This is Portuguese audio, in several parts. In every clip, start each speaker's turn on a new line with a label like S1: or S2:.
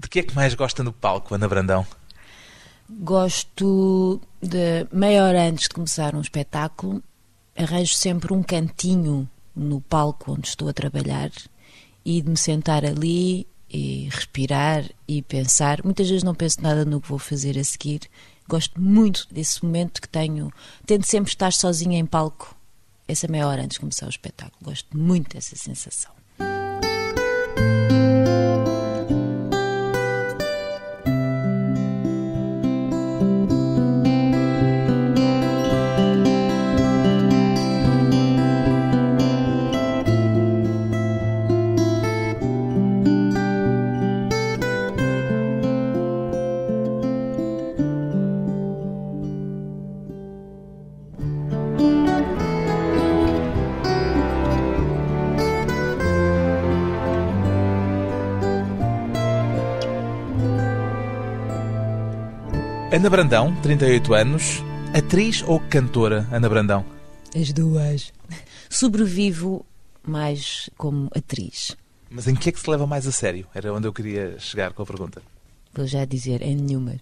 S1: De que é que mais gosta no palco, Ana Brandão?
S2: Gosto de meia hora antes de começar um espetáculo, arranjo sempre um cantinho no palco onde estou a trabalhar e de me sentar ali e respirar e pensar. Muitas vezes não penso nada no que vou fazer a seguir. Gosto muito desse momento que tenho. Tento sempre estar sozinha em palco, essa meia hora antes de começar o espetáculo. Gosto muito dessa sensação.
S1: Ana Brandão, 38 anos, atriz ou cantora, Ana Brandão?
S2: As duas. Sobrevivo mais como atriz.
S1: Mas em que é que se leva mais a sério? Era onde eu queria chegar com a pergunta.
S2: Vou já dizer, em nenhuma.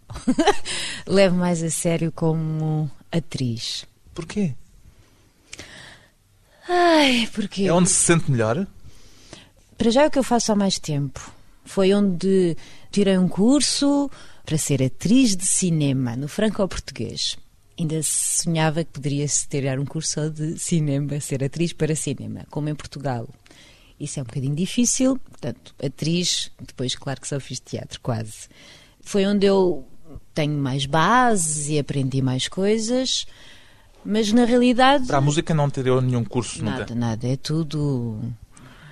S2: Levo mais a sério como atriz.
S1: Porquê?
S2: Ai, porque.
S1: É onde se sente melhor?
S2: Para já é o que eu faço há mais tempo. Foi onde tirei um curso para ser atriz de cinema no franco-português. Ainda sonhava que poderia-se tirar um curso de cinema, ser atriz para cinema, como em Portugal. Isso é um bocadinho difícil, portanto, atriz, depois, claro que só fiz teatro, quase. Foi onde eu tenho mais bases e aprendi mais coisas, mas na realidade.
S1: Para a música não teriam nenhum curso
S2: nada,
S1: nunca?
S2: Nada, é tudo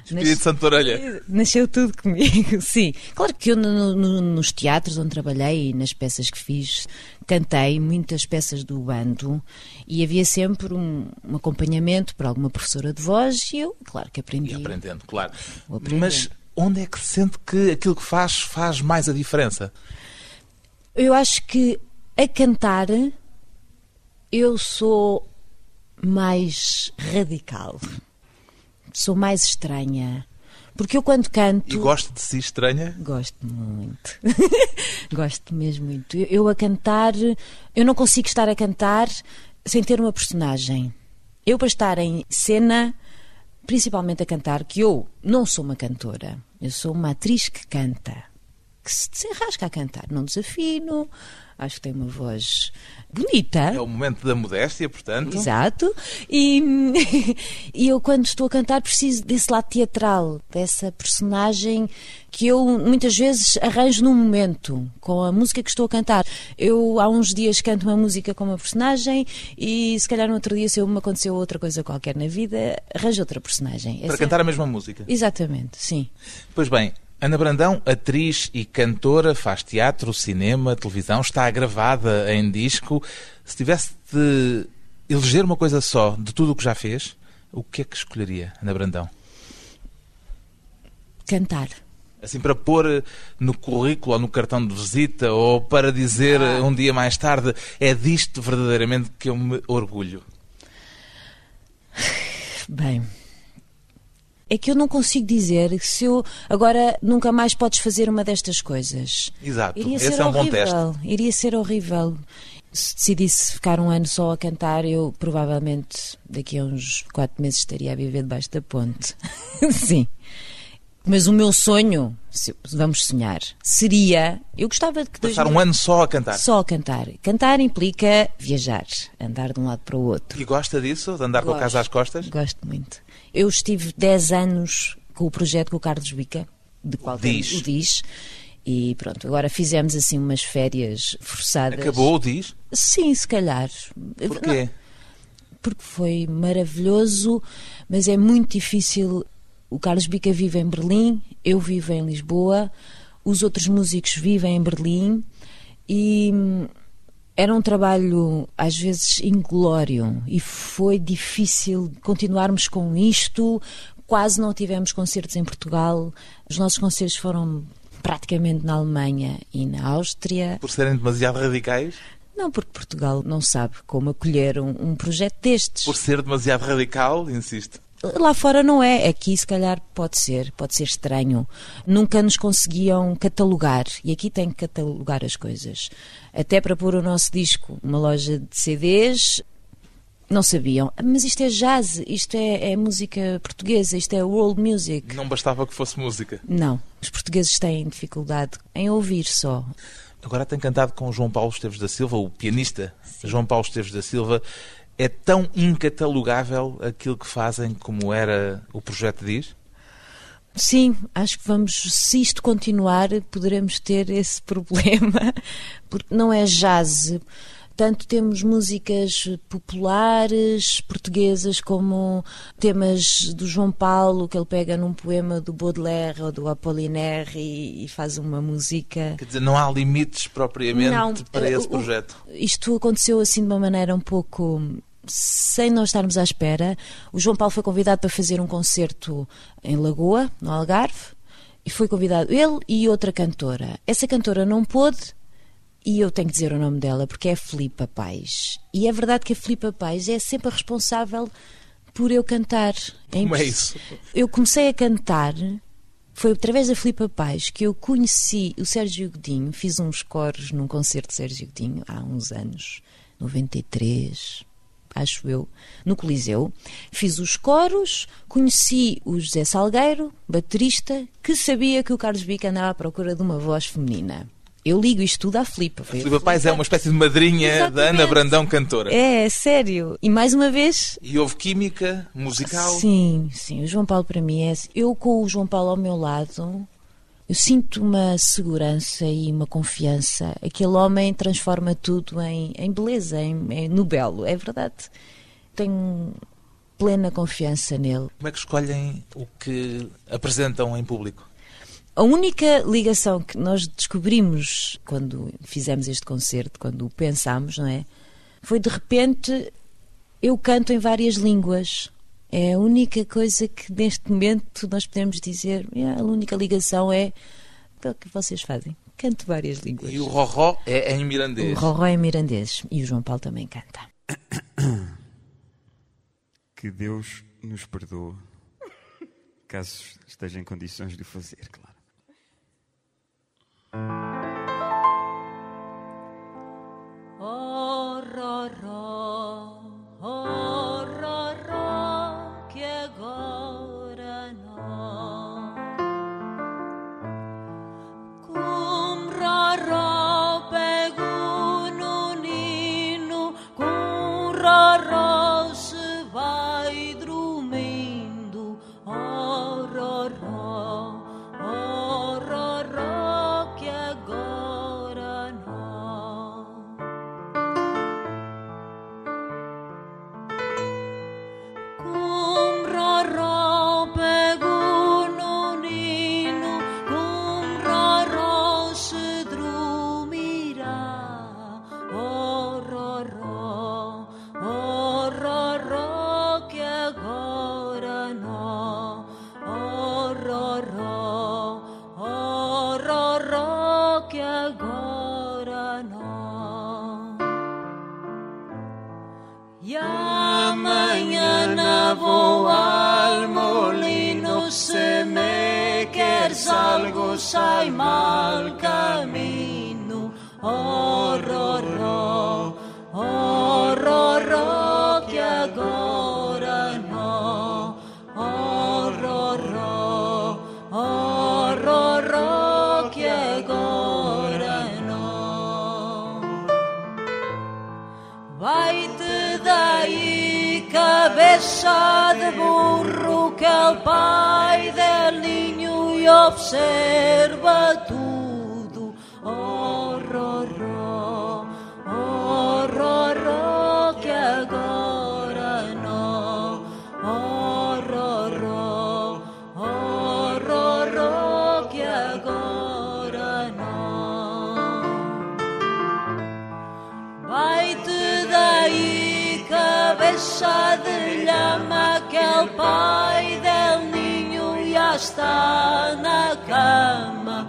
S1: Espírito Santo Orelha.
S2: Nasceu tudo comigo, sim. Claro que eu no, no, nos teatros onde trabalhei e nas peças que fiz, cantei muitas peças do bando e havia sempre um, um acompanhamento para alguma professora de voz e eu, claro que aprendi.
S1: E aprendendo, claro. Mas onde é que se sente que aquilo que faz faz mais a diferença?
S2: Eu acho que a cantar eu sou mais radical sou mais estranha. Porque eu quando canto.
S1: E gosto de si estranha?
S2: Gosto muito. gosto mesmo muito. Eu, eu, a cantar, eu não consigo estar a cantar sem ter uma personagem. Eu para estar em cena, principalmente a cantar, que eu não sou uma cantora, eu sou uma atriz que canta, que se desenrasca a cantar. Não desafino, acho que tem uma voz bonita.
S1: É o momento da modéstia, portanto.
S2: Exato. E, e eu, quando estou a cantar, preciso desse lado teatral, dessa personagem que eu muitas vezes arranjo num momento, com a música que estou a cantar. Eu há uns dias canto uma música com uma personagem e se calhar no outro dia, se eu me aconteceu outra coisa qualquer na vida, arranjo outra personagem.
S1: Para Essa cantar é... a mesma música?
S2: Exatamente, sim.
S1: Pois bem, Ana Brandão, atriz e cantora, faz teatro, cinema, televisão, está gravada em disco. Se tivesse de eleger uma coisa só de tudo o que já fez, o que é que escolheria, Ana Brandão?
S2: Cantar.
S1: Assim, para pôr no currículo ou no cartão de visita ou para dizer ah. um dia mais tarde, é disto verdadeiramente que eu me orgulho?
S2: Bem, é que eu não consigo dizer se eu agora nunca mais podes fazer uma destas coisas.
S1: Exato,
S2: Iria
S1: esse
S2: ser
S1: é um
S2: horrível.
S1: bom teste.
S2: Iria ser horrível. Se decidisse ficar um ano só a cantar, eu provavelmente daqui a uns quatro meses estaria a viver debaixo da ponte. Sim. Mas o meu sonho, vamos sonhar, seria. Eu gostava de que.
S1: Passar um ano só a cantar.
S2: Só a cantar. Cantar implica viajar, andar de um lado para o outro.
S1: E gosta disso? De andar Gosto. com a casa às costas?
S2: Gosto muito. Eu estive 10 anos com o projeto com o Carlos Bica, de qual
S1: diz.
S2: o diz. E pronto, agora fizemos assim umas férias forçadas.
S1: Acabou o diz?
S2: Sim, se calhar.
S1: Porquê?
S2: Porque foi maravilhoso, mas é muito difícil. O Carlos Bica vive em Berlim, eu vivo em Lisboa, os outros músicos vivem em Berlim e era um trabalho às vezes inglório e foi difícil continuarmos com isto. Quase não tivemos concertos em Portugal. Os nossos concertos foram praticamente na Alemanha e na Áustria.
S1: Por serem demasiado radicais?
S2: Não, porque Portugal não sabe como acolher um, um projeto destes.
S1: Por ser demasiado radical, insisto.
S2: Lá fora não é, aqui se calhar pode ser, pode ser estranho. Nunca nos conseguiam catalogar e aqui tem que catalogar as coisas. Até para pôr o nosso disco numa loja de CDs, não sabiam. Mas isto é jazz, isto é, é, música portuguesa, isto é world music.
S1: Não bastava que fosse música.
S2: Não. Os portugueses têm dificuldade em ouvir só.
S1: Agora tem cantado com o João Paulo Esteves da Silva, o pianista Sim. João Paulo Esteves da Silva. É tão incatalogável aquilo que fazem como era o projeto diz?
S2: Sim, acho que vamos, se isto continuar, poderemos ter esse problema, porque não é jazz. Tanto temos músicas populares portuguesas como temas do João Paulo, que ele pega num poema do Baudelaire ou do Apollinaire e, e faz uma música.
S1: Quer dizer, não há limites propriamente não, para esse projeto.
S2: Isto aconteceu assim de uma maneira um pouco sem nós estarmos à espera. O João Paulo foi convidado para fazer um concerto em Lagoa, no Algarve, e foi convidado ele e outra cantora. Essa cantora não pôde e eu tenho que dizer o nome dela porque é Filipa Paz. E é verdade que a Filipa Paz é sempre a responsável por eu cantar.
S1: É Como é isso?
S2: Eu comecei a cantar, foi através da Filipa Paz que eu conheci o Sérgio Godinho, fiz uns coros num concerto de Sérgio Godinho há uns anos, 93, acho eu, no Coliseu. Fiz os coros, conheci o José Salgueiro, baterista, que sabia que o Carlos Bica andava à procura de uma voz feminina. Eu ligo isto tudo à Flipa.
S1: A Flipa Paz é uma espécie de madrinha Exatamente. da Ana Brandão, cantora.
S2: É, sério. E mais uma vez.
S1: E houve química musical?
S2: Sim, sim. O João Paulo para mim é. Assim. Eu com o João Paulo ao meu lado, eu sinto uma segurança e uma confiança. Aquele homem transforma tudo em, em beleza, em, em, no belo. É verdade. Tenho plena confiança nele.
S1: Como é que escolhem o que apresentam em público?
S2: A única ligação que nós descobrimos quando fizemos este concerto, quando o pensámos, não é? Foi de repente eu canto em várias línguas. É a única coisa que neste momento nós podemos dizer. a única ligação é o que vocês fazem. Canto várias línguas.
S1: E o Roró é em mirandês.
S2: O Roró é em mirandês. E o João Paulo também canta.
S3: Que Deus nos perdoe, caso esteja em condições de o fazer, claro.
S4: Oh, ro, ro, sai mal caminho. Oh, ro, ro, oh, ro, ro, que agora não. Oh, ro, ro, oh, ro, que agora não. Vai-te daí, cabeça de burro, que o pai ninho e observa tudo. Oh, ro, ro, oh, ro, ro, que agora não. Oh, ro, ro, oh, ro, ro, que agora não. Vai-te daí, cabeça de lhama, que é o pai del ninho já está na cama.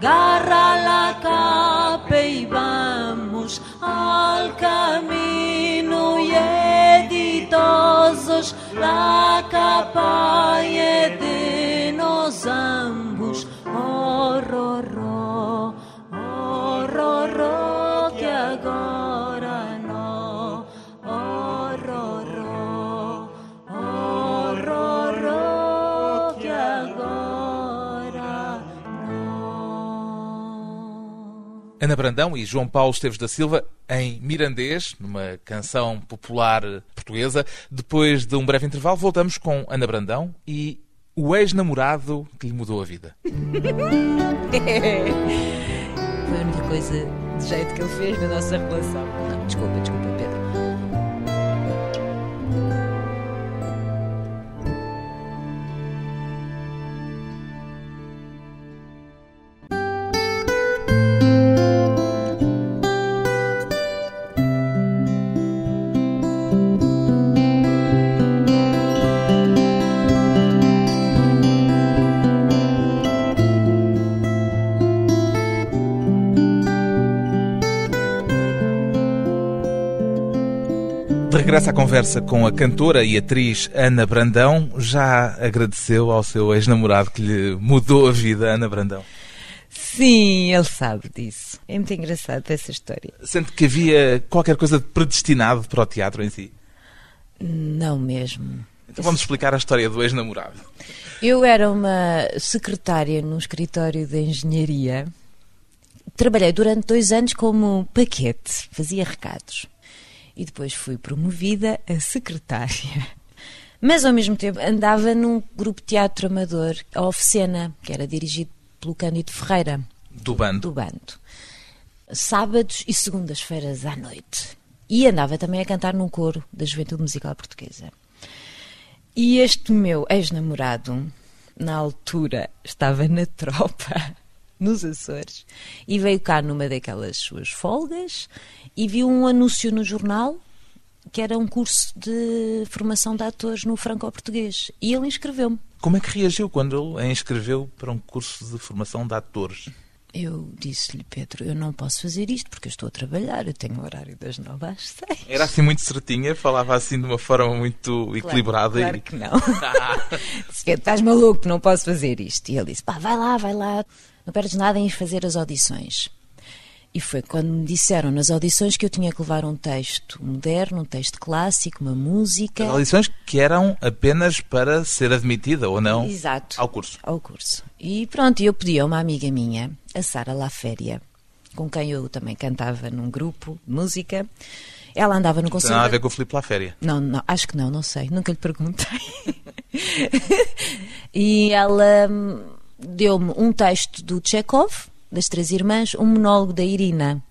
S4: Garra la capa y vamos al camino y editosos la capa é de nós ambos.
S1: Ana Brandão e João Paulo Esteves da Silva em Mirandês, numa canção popular portuguesa. Depois de um breve intervalo, voltamos com Ana Brandão e o ex-namorado que lhe mudou a vida.
S2: Foi a única coisa de jeito que ele fez na nossa relação. Não, desculpa, desculpa,
S1: Regresso à conversa com a cantora e atriz Ana Brandão, já agradeceu ao seu ex-namorado que lhe mudou a vida, Ana Brandão?
S2: Sim, ele sabe disso. É muito engraçado essa história.
S1: Sente que havia qualquer coisa de predestinado para o teatro em si?
S2: Não mesmo.
S1: Então vamos explicar a história do ex-namorado.
S2: Eu era uma secretária num escritório de engenharia. Trabalhei durante dois anos como paquete, fazia recados. E depois fui promovida a secretária. Mas ao mesmo tempo andava num grupo de teatro amador, a Oficena, que era dirigido pelo Cândido Ferreira,
S1: Do bando.
S2: do bando. Sábados e segundas-feiras à noite. E andava também a cantar num coro da Juventude Musical Portuguesa. E este meu ex-namorado, na altura, estava na tropa, nos Açores, e veio cá numa daquelas suas folgas e viu um anúncio no jornal que era um curso de formação de atores no franco-português. E ele inscreveu-me.
S1: Como é que reagiu quando ele a inscreveu para um curso de formação de atores?
S2: Eu disse-lhe, Pedro, eu não posso fazer isto porque eu estou a trabalhar, eu tenho o horário das nove às seis.
S1: Era assim muito certinha, falava assim de uma forma muito equilibrada
S2: Claro
S1: e
S2: que não. disse, Pedro, estás maluco, não posso fazer isto. E ele disse, pá, vai lá, vai lá, não perdes nada em fazer as audições. E foi quando me disseram nas audições que eu tinha que levar um texto moderno, um texto clássico, uma música.
S1: As audições que eram apenas para ser admitida ou não
S2: Exato.
S1: ao curso.
S2: Ao curso. E pronto, eu pedi a uma amiga minha, a Sara Laféria, com quem eu também cantava num grupo de música. Ela andava no
S1: Não tem nada a ver com o Filipe Laféria.
S2: Não, não, acho que não, não sei, nunca lhe perguntei. e ela hum, deu-me um texto do Chekhov, das Três Irmãs, um monólogo da Irina.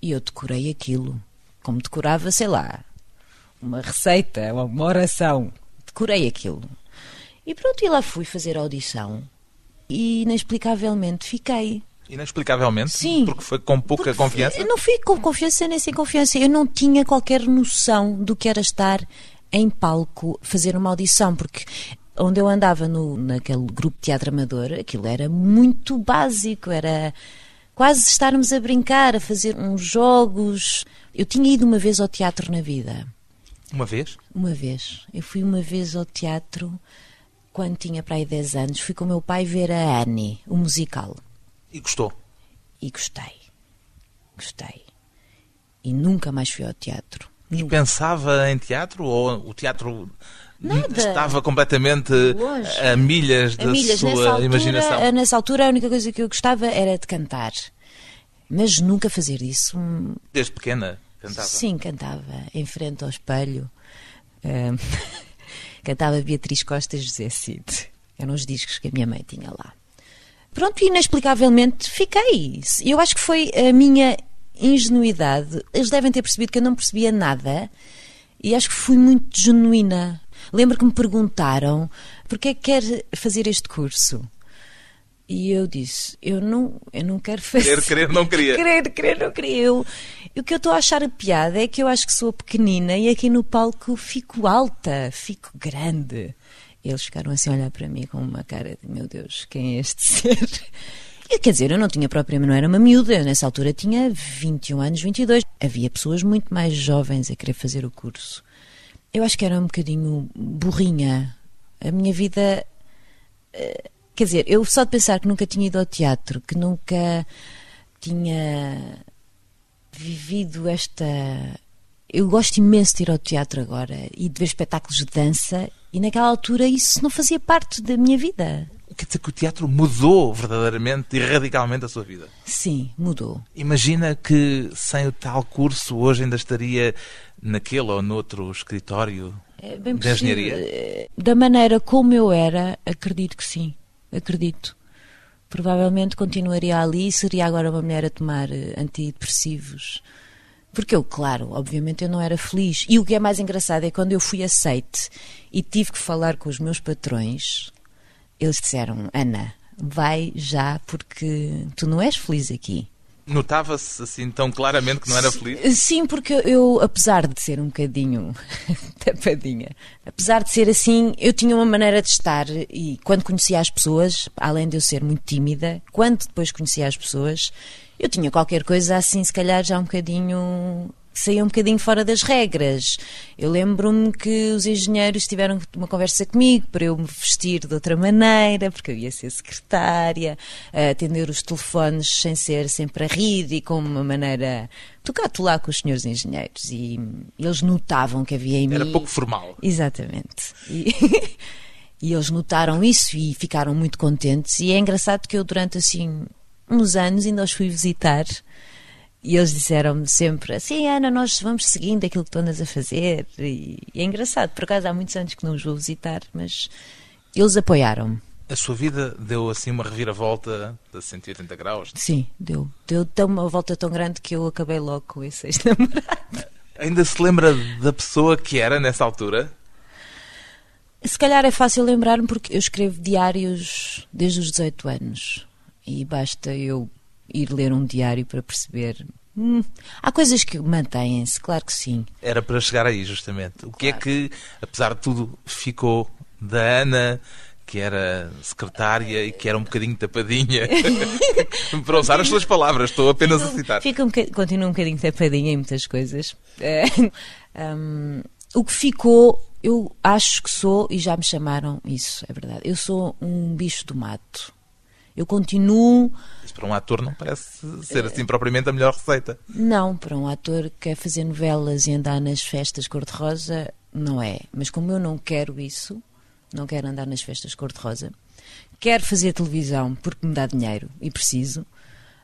S2: E eu decorei aquilo, como decorava, sei lá, uma receita, uma oração. Decorei aquilo. E pronto, e lá fui fazer a audição. E inexplicavelmente fiquei.
S1: Inexplicavelmente,
S2: Sim.
S1: porque foi com pouca
S2: Porque
S1: confiança.
S2: Eu não fui com confiança nem sem confiança. Eu não tinha qualquer noção do que era estar em palco, fazer uma audição, porque onde eu andava no, naquele grupo de teatro amador, aquilo era muito básico, era quase estarmos a brincar, a fazer uns jogos. Eu tinha ido uma vez ao teatro na vida.
S1: Uma vez?
S2: Uma vez. Eu fui uma vez ao teatro quando tinha para aí 10 anos. Fui com o meu pai ver a Annie, o musical.
S1: E gostou.
S2: E gostei. Gostei. E nunca mais fui ao teatro.
S1: E pensava em teatro ou o teatro
S2: Nada.
S1: estava completamente
S2: Longe.
S1: a milhas da
S2: A milhas,
S1: sua
S2: nessa altura,
S1: imaginação?
S2: a- nessa altura a única coisa que eu gostava era de cantar. Mas nunca fazer isso.
S1: Desde pequena cantava.
S2: Sim, cantava em frente ao espelho. Hum, cantava Beatriz Costa e José Cid. Eram os discos que a minha mãe tinha lá. Pronto, inexplicavelmente fiquei. Eu acho que foi a minha ingenuidade. Eles devem ter percebido que eu não percebia nada e acho que fui muito genuína. Lembro que me perguntaram porque é que quer fazer este curso. E eu disse, eu não, eu não quero fazer.
S1: Querer, querer, não queria.
S2: Querer, querer, não queria. Eu, e o que eu estou a achar a piada é que eu acho que sou pequenina e aqui no palco fico alta, fico grande. Eles ficaram assim a olhar para mim com uma cara de meu Deus, quem é este ser? E, quer dizer, eu não tinha propriamente, não era uma miúda, eu nessa altura tinha 21 anos, 22. Havia pessoas muito mais jovens a querer fazer o curso. Eu acho que era um bocadinho burrinha. A minha vida. eh, Quer dizer, eu só de pensar que nunca tinha ido ao teatro, que nunca tinha vivido esta. Eu gosto imenso de ir ao teatro agora e de ver espetáculos de dança, e naquela altura isso não fazia parte da minha vida.
S1: Quer dizer que o teatro mudou verdadeiramente e radicalmente a sua vida.
S2: Sim, mudou.
S1: Imagina que sem o tal curso hoje ainda estaria naquele ou noutro escritório
S2: É bem
S1: de
S2: possível.
S1: engenharia.
S2: Eh, Da maneira como eu era, acredito que sim. Acredito. Provavelmente continuaria ali e seria agora uma mulher a tomar eh, antidepressivos. Porque eu, claro, obviamente eu não era feliz. E o que é mais engraçado é quando eu fui aceite e tive que falar com os meus patrões, eles disseram: Ana, vai já porque tu não és feliz aqui.
S1: Notava-se assim tão claramente que não era feliz.
S2: Sim, porque eu, apesar de ser um bocadinho tapadinha, apesar de ser assim, eu tinha uma maneira de estar e quando conhecia as pessoas, além de eu ser muito tímida, quando depois conhecia as pessoas, eu tinha qualquer coisa assim, se calhar já um bocadinho saía um bocadinho fora das regras. Eu lembro-me que os engenheiros tiveram uma conversa comigo para eu me vestir de outra maneira, porque eu ia ser secretária, atender os telefones sem ser sempre a rir e com uma maneira tocar lá com os senhores engenheiros. E eles notavam que havia em mim.
S1: Era pouco formal.
S2: Exatamente. E, e eles notaram isso e ficaram muito contentes. E é engraçado que eu, durante assim uns anos, ainda os fui visitar. E eles disseram-me sempre assim, Ana, nós vamos seguindo aquilo que tu andas a fazer. E, e é engraçado, por acaso há muitos anos que não os vou visitar, mas eles apoiaram-me.
S1: A sua vida deu assim uma reviravolta de 180 graus.
S2: Sim, deu. Deu tão uma volta tão grande que eu acabei logo com esse ex-namorado.
S1: Ainda se lembra da pessoa que era nessa altura?
S2: Se calhar é fácil lembrar-me porque eu escrevo diários desde os 18 anos. E basta eu ir ler um diário para perceber. Hum, há coisas que mantêm-se, claro que sim.
S1: Era para chegar aí, justamente. O que é que, apesar de tudo, ficou da Ana, que era secretária e que era um bocadinho tapadinha? para usar as suas palavras, estou apenas a citar.
S2: Fica um continua um bocadinho tapadinha em muitas coisas. É, hum, o que ficou, eu acho que sou, e já me chamaram isso, é verdade. Eu sou um bicho do mato. Eu continuo
S1: Isso para um ator não parece ser assim propriamente a melhor receita.
S2: Não, para um ator que quer fazer novelas e andar nas festas cor-de-rosa, não é. Mas como eu não quero isso, não quero andar nas festas cor-de-rosa, quero fazer televisão porque me dá dinheiro e preciso,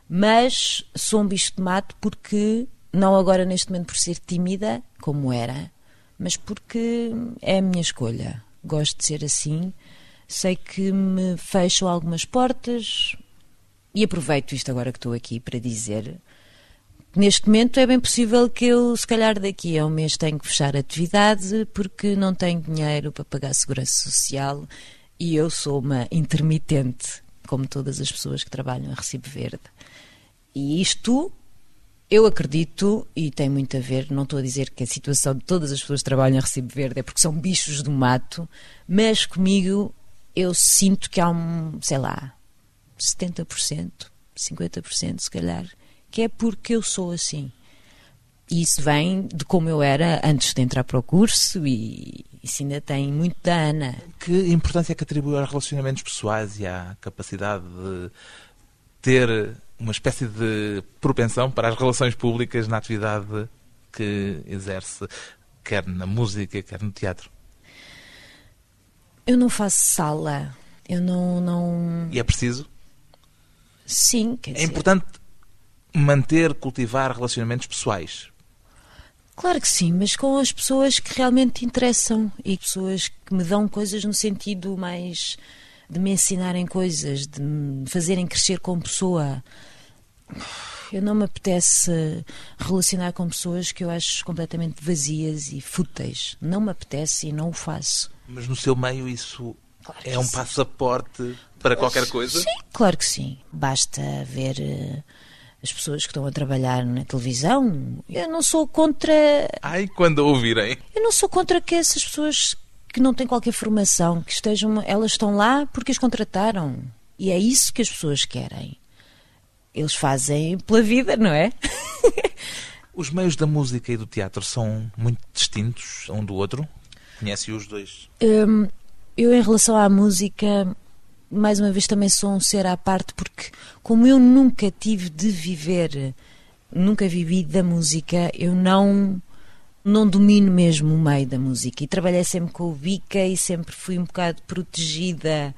S2: mas sou um bicho de mato porque, não agora neste momento por ser tímida, como era, mas porque é a minha escolha. Gosto de ser assim. Sei que me fecham algumas portas, e aproveito isto agora que estou aqui para dizer Neste momento é bem possível que eu, se calhar daqui a um mês, tenho que fechar a atividade porque não tenho dinheiro para pagar a segurança social e eu sou uma intermitente, como todas as pessoas que trabalham a Recibo Verde. E isto, eu acredito, e tem muito a ver, não estou a dizer que a situação de todas as pessoas que trabalham a Recibo Verde é porque são bichos do mato, mas comigo eu sinto que há um, sei lá, 70%, 50% se calhar, que é porque eu sou assim. E isso vem de como eu era antes de entrar para o curso e isso ainda tem muito da Ana.
S1: Que importância é que atribui aos relacionamentos pessoais e à capacidade de ter uma espécie de propensão para as relações públicas na atividade que exerce, quer na música, quer no teatro?
S2: Eu não faço sala. Eu não. não...
S1: E é preciso?
S2: Sim, quer
S1: É
S2: dizer.
S1: importante manter, cultivar relacionamentos pessoais.
S2: Claro que sim, mas com as pessoas que realmente te interessam e pessoas que me dão coisas no sentido mais de me ensinarem coisas, de me fazerem crescer como pessoa. Eu não me apetece relacionar com pessoas que eu acho completamente vazias e fúteis. Não me apetece e não o faço.
S1: Mas no seu meio isso
S2: Claro
S1: é um
S2: sim.
S1: passaporte para qualquer coisa?
S2: Sim, claro que sim. Basta ver eh, as pessoas que estão a trabalhar na televisão. Eu não sou contra
S1: Ai, quando a ouvirem.
S2: Eu não sou contra que essas pessoas que não têm qualquer formação, que estejam, elas estão lá porque as contrataram. E é isso que as pessoas querem. Eles fazem pela vida, não é?
S1: Os meios da música e do teatro são muito distintos um do outro? Conhece os dois?
S2: Hum, eu, em relação à música, mais uma vez também sou um ser à parte, porque como eu nunca tive de viver, nunca vivi da música, eu não não domino mesmo o meio da música. E trabalhei sempre com o Bica e sempre fui um bocado protegida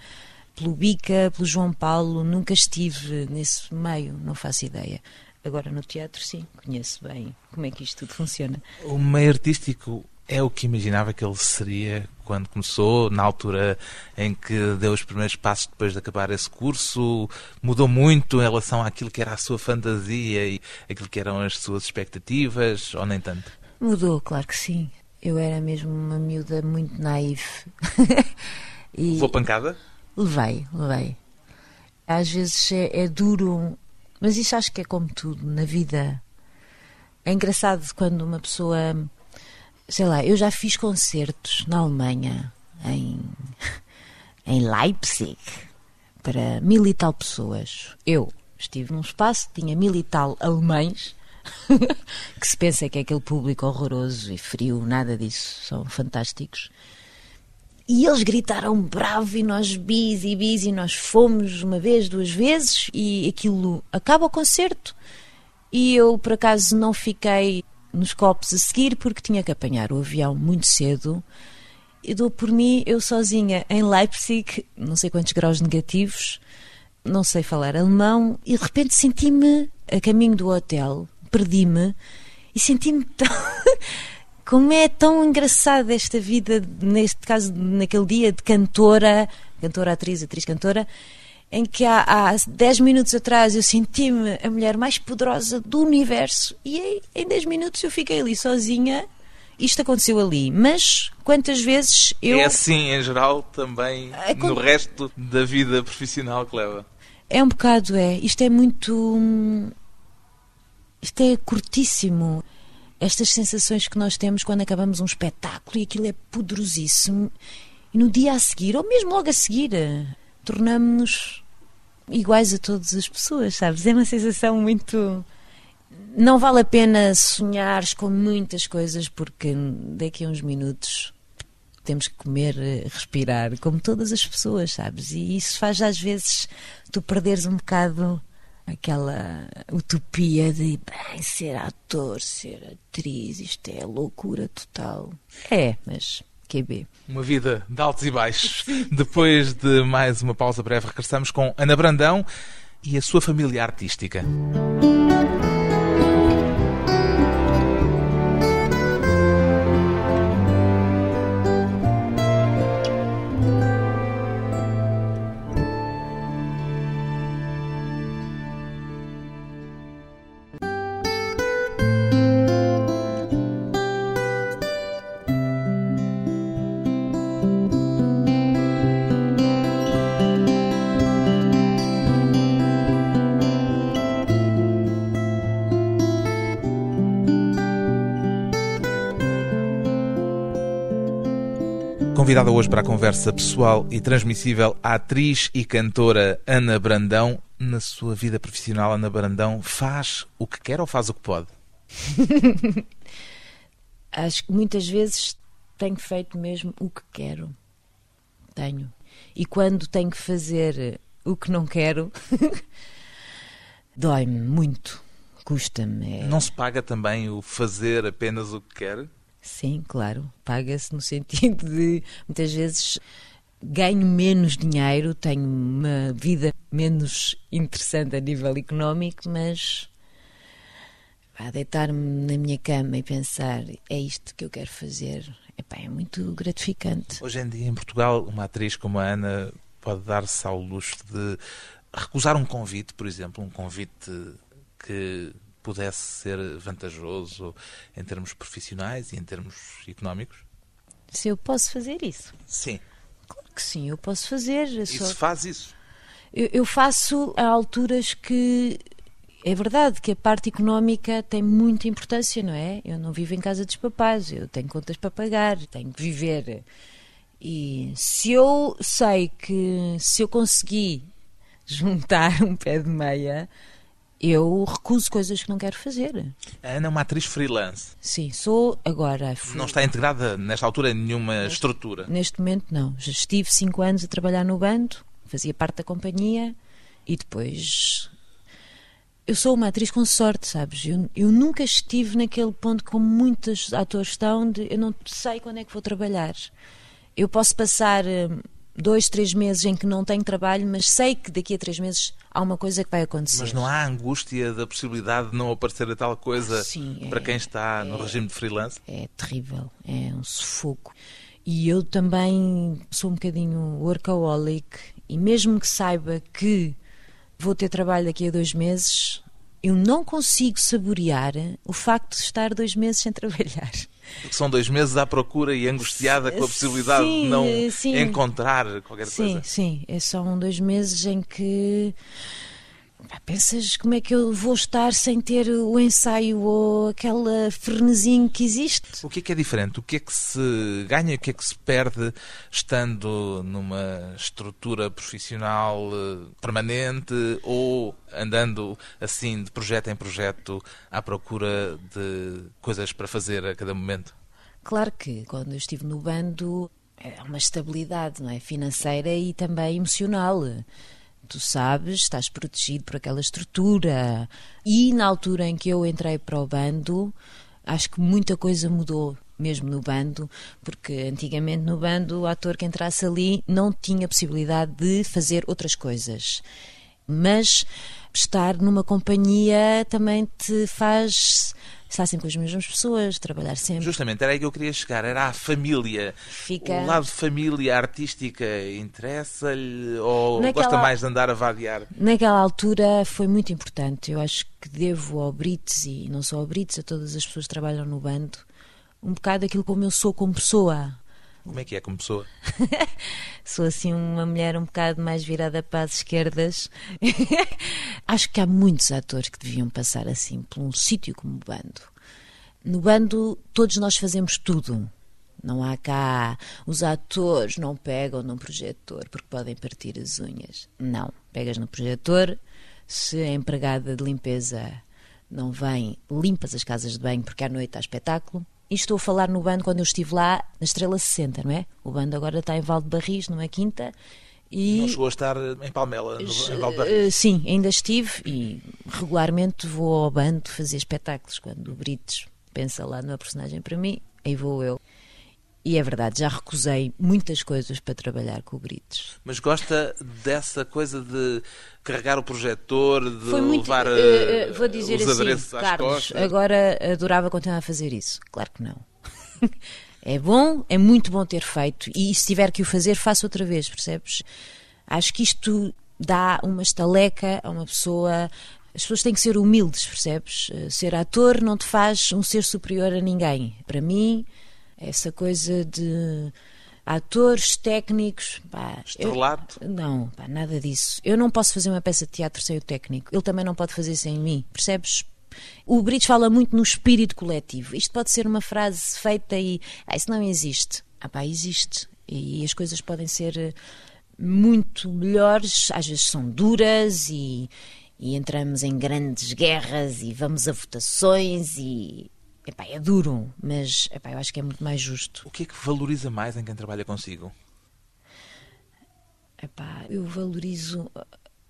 S2: pelo Bica, pelo João Paulo, nunca estive nesse meio, não faço ideia. Agora no teatro, sim, conheço bem como é que isto tudo funciona.
S1: O meio artístico é o que imaginava que ele seria quando começou, na altura em que deu os primeiros passos depois de acabar esse curso? Mudou muito em relação àquilo que era a sua fantasia e aquilo que eram as suas expectativas, ou nem tanto?
S2: Mudou, claro que sim. Eu era mesmo uma miúda muito naive.
S1: e Levou pancada?
S2: Levei, levei. Às vezes é, é duro, mas isso acho que é como tudo na vida. É engraçado quando uma pessoa, sei lá, eu já fiz concertos na Alemanha, em, em Leipzig, para mil e tal pessoas. Eu estive num espaço, tinha mil e tal alemães que se pensa que é aquele público horroroso e frio, nada disso, são fantásticos. E eles gritaram bravo e nós bis e bis e nós fomos uma vez, duas vezes e aquilo acaba o concerto. E eu, por acaso, não fiquei nos copos a seguir porque tinha que apanhar o avião muito cedo. E dou por mim, eu sozinha em Leipzig, não sei quantos graus negativos, não sei falar alemão, e de repente senti-me a caminho do hotel perdi-me e senti-me tão. Como é tão engraçada esta vida, neste caso, naquele dia de cantora, cantora, atriz, atriz, cantora, em que há, há 10 minutos atrás eu senti-me a mulher mais poderosa do universo e em 10 minutos eu fiquei ali sozinha. Isto aconteceu ali, mas quantas vezes eu.
S1: É assim, em geral, também é no resto da vida profissional que leva.
S2: É um bocado, é. Isto é muito. Hum, isto é curtíssimo. Estas sensações que nós temos quando acabamos um espetáculo e aquilo é poderosíssimo. E no dia a seguir, ou mesmo logo a seguir, tornamos-nos iguais a todas as pessoas, sabes? É uma sensação muito. Não vale a pena sonhares com muitas coisas, porque daqui a uns minutos temos que comer, respirar, como todas as pessoas, sabes? E isso faz às vezes tu perderes um bocado aquela utopia de bem, ser ator, ser atriz, isto é loucura total. É, mas QB.
S1: Uma vida de altos e baixos. Depois de mais uma pausa breve, regressamos com Ana Brandão e a sua família artística. Convidada hoje para a conversa pessoal e transmissível, a atriz e cantora Ana Brandão. Na sua vida profissional, Ana Brandão faz o que quer ou faz o que pode?
S2: Acho que muitas vezes tenho feito mesmo o que quero. Tenho. E quando tenho que fazer o que não quero, dói-me muito. Custa-me.
S1: É... Não se paga também o fazer apenas o que quer?
S2: Sim, claro. Paga-se no sentido de muitas vezes ganho menos dinheiro, tenho uma vida menos interessante a nível económico, mas a deitar-me na minha cama e pensar é isto que eu quero fazer, epá, é muito gratificante.
S1: Hoje em dia em Portugal, uma atriz como a Ana pode dar-se ao luxo de recusar um convite, por exemplo, um convite que pudesse ser vantajoso em termos profissionais e em termos económicos?
S2: Se eu posso fazer isso?
S1: Sim.
S2: Claro que sim, eu posso fazer.
S1: E só... se faz isso?
S2: Eu, eu faço a alturas que é verdade que a parte económica tem muita importância, não é? Eu não vivo em casa dos papás, eu tenho contas para pagar, tenho que viver. E se eu sei que se eu conseguir juntar um pé de meia, eu recuso coisas que não quero fazer.
S1: A Ana é uma atriz freelance.
S2: Sim, sou agora. fui-
S1: Não está integrada, nesta altura, em nenhuma estrutura.
S2: Neste momento, não. Já estive cinco anos a trabalhar no bando, fazia parte da companhia e depois. Eu sou uma atriz com sorte, sabes? Eu, eu nunca estive naquele ponto como muitos atores estão, de eu não sei quando é que vou trabalhar. Eu posso passar hum, dois, três meses em que não tenho trabalho, mas sei que daqui a três meses há uma coisa que vai acontecer.
S1: Mas não há angústia da possibilidade de não aparecer a tal coisa
S2: Ah, sim, é-
S1: para quem está no regime de freelance?
S2: é terrível, é um sufoco. E eu também sou um bocadinho workaholic e mesmo que saiba que vou ter trabalho daqui a dois meses, eu não consigo saborear o facto de estar dois meses sem trabalhar.
S1: Porque são dois meses à procura e angustiada com a possibilidade
S2: Sim,
S1: de não
S2: sim.
S1: encontrar qualquer
S2: Sim,
S1: coisa.
S2: sim, é são dois meses em que pensas como é que eu vou estar sem ter o ensaio ou aquela frenesinho que existe.
S1: O que é que é diferente? O que é que se ganha e o que é que se perde estando numa estrutura profissional eh, permanente ou andando assim de projeto em projeto à procura de coisas para fazer a cada momento?
S2: Claro que quando eu estive no bando é uma estabilidade não é? financeira e também emocional. Tu sabes, estás protegido por aquela estrutura. E na altura em que eu entrei para o bando, acho que muita coisa mudou mesmo no bando, porque antigamente no bando o ator que entrasse ali não tinha possibilidade de fazer outras coisas. Mas estar numa companhia também te faz estar sempre com as mesmas pessoas, trabalhar sempre.
S1: Justamente, era aí que eu queria chegar, era a família.
S2: Fica-
S1: O lado de família artística interessa-lhe ou
S2: Naquela-
S1: gosta mais de andar a vadiar?
S2: Naquela altura foi muito importante. Eu acho que devo ao Brits, e não só ao Brits, a todas as pessoas que trabalham no bando, um bocado aquilo como eu sou como pessoa.
S1: Como é que é como pessoa?
S2: Sou assim uma mulher um bocado mais virada para as esquerdas. acho que há muitos atores que deviam passar assim por um sítio como o bando. No bando, todos nós fazemos tudo. Não há cá. Os atores não pegam num projetor porque podem partir as unhas. Não. Pegas no projetor. Se a empregada de limpeza não vem, limpas as casas de banho porque à noite há espetáculo. E estou a falar no bando quando eu estive lá na Estrela 60, não é? O bando agora está em Val de Barris, numa quinta. E
S1: Não chegou a estar em Palmela, no, em Valdebarris.
S2: eh, sim, ainda estive e regularmente vou ao bando fazer espetáculos. Quando o Brites pensa lá numa personagem para mim, aí vou eu. E é verdade, já recusei muitas coisas para trabalhar com o Brites.
S1: Mas gosta dessa coisa de carregar o projetor, de
S2: Foi muito.
S1: levar
S2: eh,
S1: eh,
S2: vou dizer
S1: os
S2: assim,
S1: adereços às
S2: Carlos,
S1: costas?
S2: agora adorava continuar a fazer isso. Claro que não. é bom, é muito bom ter feito. E se tiver que o fazer, faço outra vez, percebes? Acho que isto dá uma estaleca a uma pessoa. As pessoas têm que ser humildes, percebes? Ser ator não te faz um ser superior a ninguém. Para mim, essa coisa de atores, técnicos. Pá, eu-
S1: Estrelado?
S2: não, pá, nada disso. Eu não posso fazer uma peça de teatro sem o técnico. Ele também não pode fazer sem mim, percebes? O Brits fala muito no espírito coletivo. Isto pode ser uma frase feita e. Ah, isso não existe. Ah, pá, existe. E as coisas podem ser eh, muito melhores, às vezes são duras e, e entramos em grandes guerras e vamos a votações e. Epá, é duro, mas epá, eu acho que é muito mais justo.
S1: O que é que valoriza mais em quem trabalha consigo?
S2: Epá, eu valorizo,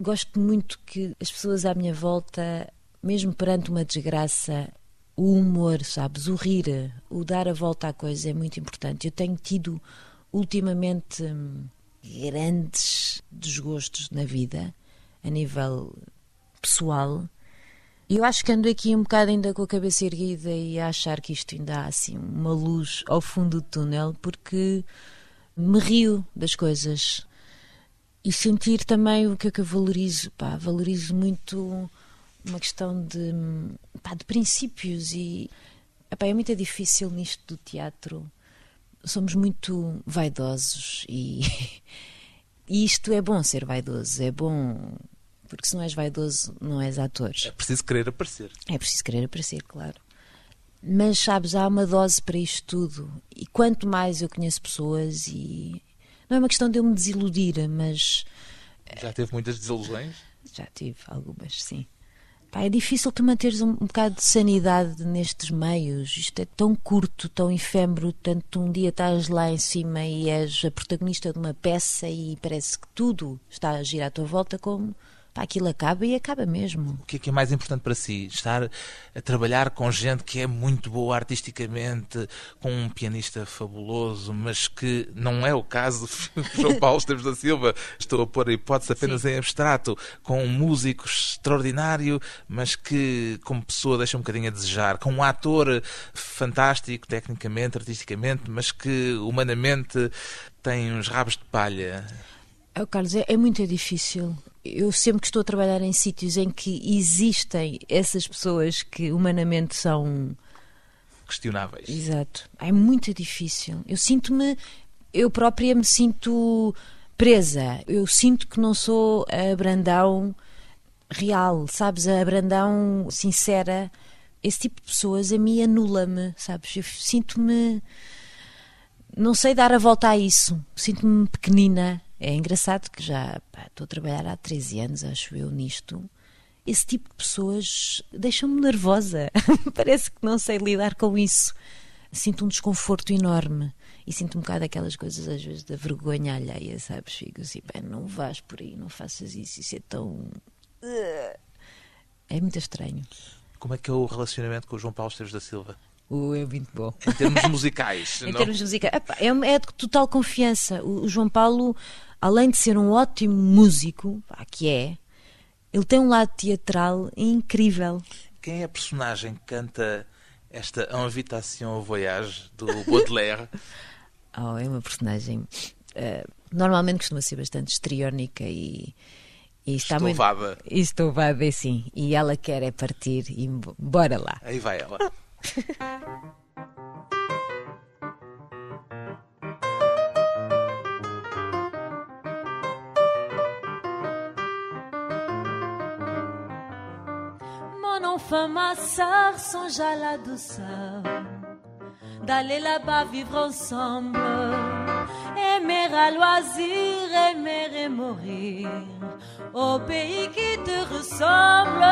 S2: gosto muito que as pessoas à minha volta, mesmo perante uma desgraça, o humor, sabes, o rir, o dar a volta à coisa é muito importante. Eu tenho tido ultimamente hum, grandes desgostos na vida, a nível pessoal. Eu acho que ando aqui um bocado ainda com a cabeça erguida e a achar que isto ainda há assim uma luz ao fundo do túnel, porque me rio das coisas e sentir também o que é que eu valorizo. Pá, valorizo muito uma questão de, pá, de princípios e epá, é muito difícil nisto do teatro. Somos muito vaidosos e, e isto é bom ser vaidoso, é bom. Porque se não és vaidoso, não és ator.
S1: É preciso querer aparecer.
S2: É preciso querer aparecer, claro.
S5: Mas sabes, há uma dose para isto tudo. E quanto mais eu conheço pessoas, e não é uma questão de eu me desiludir, mas
S1: Já teve muitas desilusões?
S5: já tive algumas, sim. Pá, é difícil tu manteres um, um bocado de sanidade nestes meios. Isto é tão curto, tão efêmero. Tanto um dia estás lá em cima e és a protagonista de uma peça e parece que tudo está a girar à tua volta, como pá, aquilo acaba e acaba mesmo.
S1: O que é que é mais importante para si? Estar a trabalhar com gente que é muito boa artisticamente, com um pianista fabuloso, mas que não é o caso de João Paulo Esteves da Silva. Estou a pôr a hipótese apenas em abstrato, com um músico extraordinário, mas que como pessoa deixa um bocadinho a desejar, com um ator fantástico, tecnicamente, artisticamente, mas que humanamente tem uns rabos de palha.
S5: Oh, Carlos, é, é muito difícil. Eu sempre que estou a trabalhar em sítios em que existem essas pessoas que humanamente são.
S1: Questionáveis.
S5: Exato. É muito difícil. Eu sinto-me. Eu própria me sinto presa. Eu sinto que não sou a Brandão real, sabes? A Brandão sincera. Esse tipo de pessoas a mim anula-me, sabes? Eu sinto-me. Não sei dar a volta a isso. Sinto-me pequenina. É engraçado que já pá, estou a trabalhar há 13 anos, acho eu, nisto. Esse tipo de pessoas deixam-me nervosa. Parece que não sei lidar com isso. Sinto um desconforto enorme. E sinto um bocado aquelas coisas, às vezes, da vergonha alheia, sabes? Fico assim, pá, não vais por aí, não faças isso, isso é tão. É muito estranho.
S1: Como é que é o relacionamento com o João Paulo Esteves da Silva?
S5: Uh, é muito bom.
S1: Em termos musicais,
S5: Em
S1: não?
S5: termos musicais, é, é de total confiança. O, o João Paulo, além de ser um ótimo músico, pá, que é, ele tem um lado teatral incrível.
S1: Quem é a personagem que canta esta Invitation au Voyage do Baudelaire?
S5: Oh, é uma personagem. eh, normalmente costuma ser bastante histriónica e. e está. Muito, e estouvada, é sim. E ela quer é partir e bo- bora lá.
S1: Aí vai ela.
S2: Mon enfant, ma soeur, songe à la douceur d'aller là-bas vivre ensemble. Aimer à loisir, aimer et mourir au pays qui te ressemble.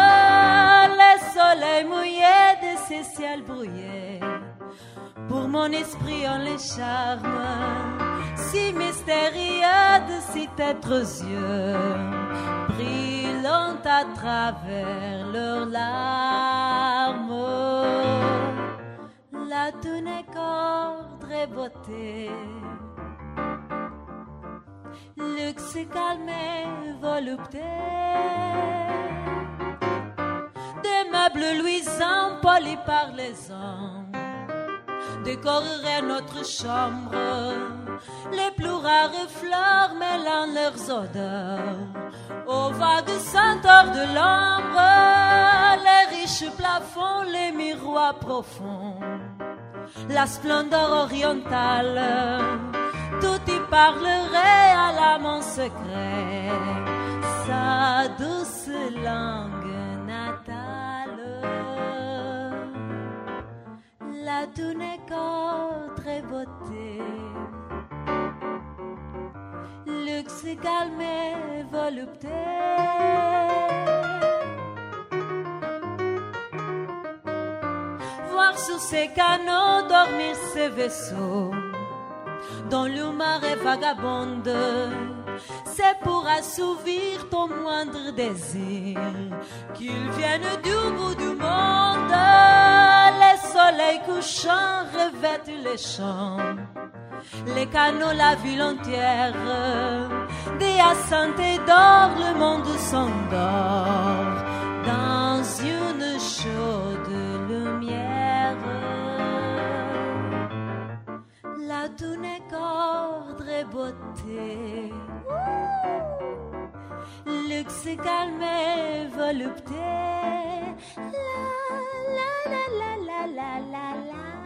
S2: Les soleils mouillés de ces ciels brouillés. Pour mon esprit en les charmes, si mystérieux de si êtres yeux, brillant à travers leurs larmes. La tunique ordre et beauté, calme volupté. Des meubles luisants polis par les hommes décoreraient notre chambre. Les plus rares fleurs mêlant leurs odeurs aux vagues senteurs de l'ombre. Les riches plafonds, les miroirs profonds, la splendeur orientale. Tout y parlerait à l'amant secret, sa douce langue natale la tunique très beauté. Luxe calme et volupté. Voir sur ces canaux dormir ces vaisseaux dans le marais vagabonde. C'est pour assouvir ton moindre désir qu'ils viennent du bout du monde. Les soleils couchants revêtent les champs, les canaux, la ville entière. Des et d'or, le monde s'endort La tunique ordre et beauté. Luxe calme et volupté. La la la la la la la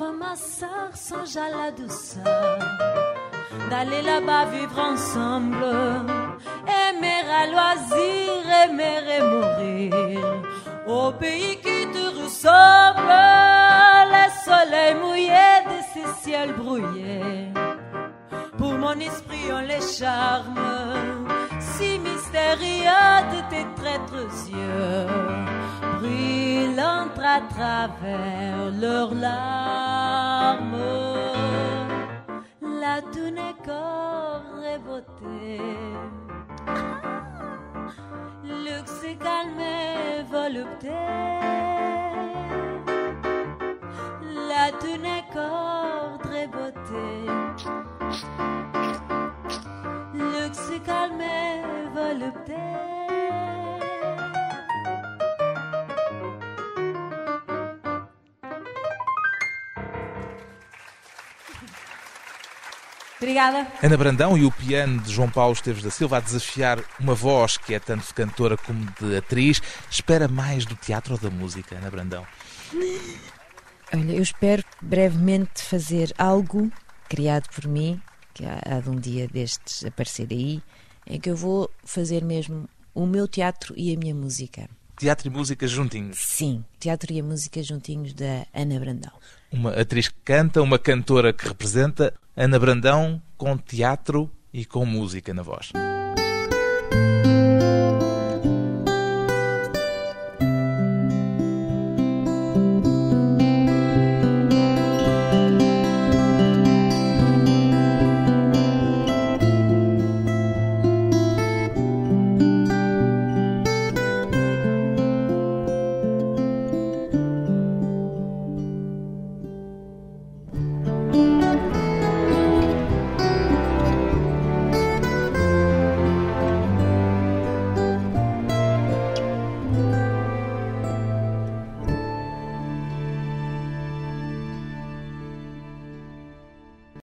S2: enfin ma sœur, songe à la douceur d'aller là-bas vivre ensemble, aimer à loisir, aimer et mourir au pays qui te ressemble, le soleil mouillé de ces ciels brouillés. Pour mon esprit, on les charmes si mystérieux de tes traîtres yeux, brillant à travers leurs larmes. La tournée corps et beauté. Luxe et calme et volupté. La tournée corps et beauté. Luxe calme et volupté. Obrigada.
S1: Ana Brandão e o piano de João Paulo Esteves da Silva a desafiar uma voz que é tanto de cantora como de atriz. Espera mais do teatro ou da música, Ana Brandão?
S6: Olha, eu espero brevemente fazer algo criado por mim, que há, há de um dia destes aparecer aí, em que eu vou fazer mesmo o meu teatro e a minha música.
S1: Teatro e música juntinhos.
S6: Sim, teatro e a música juntinhos da Ana Brandão.
S1: Uma atriz que canta, uma cantora que representa. Ana Brandão com teatro e com música na voz.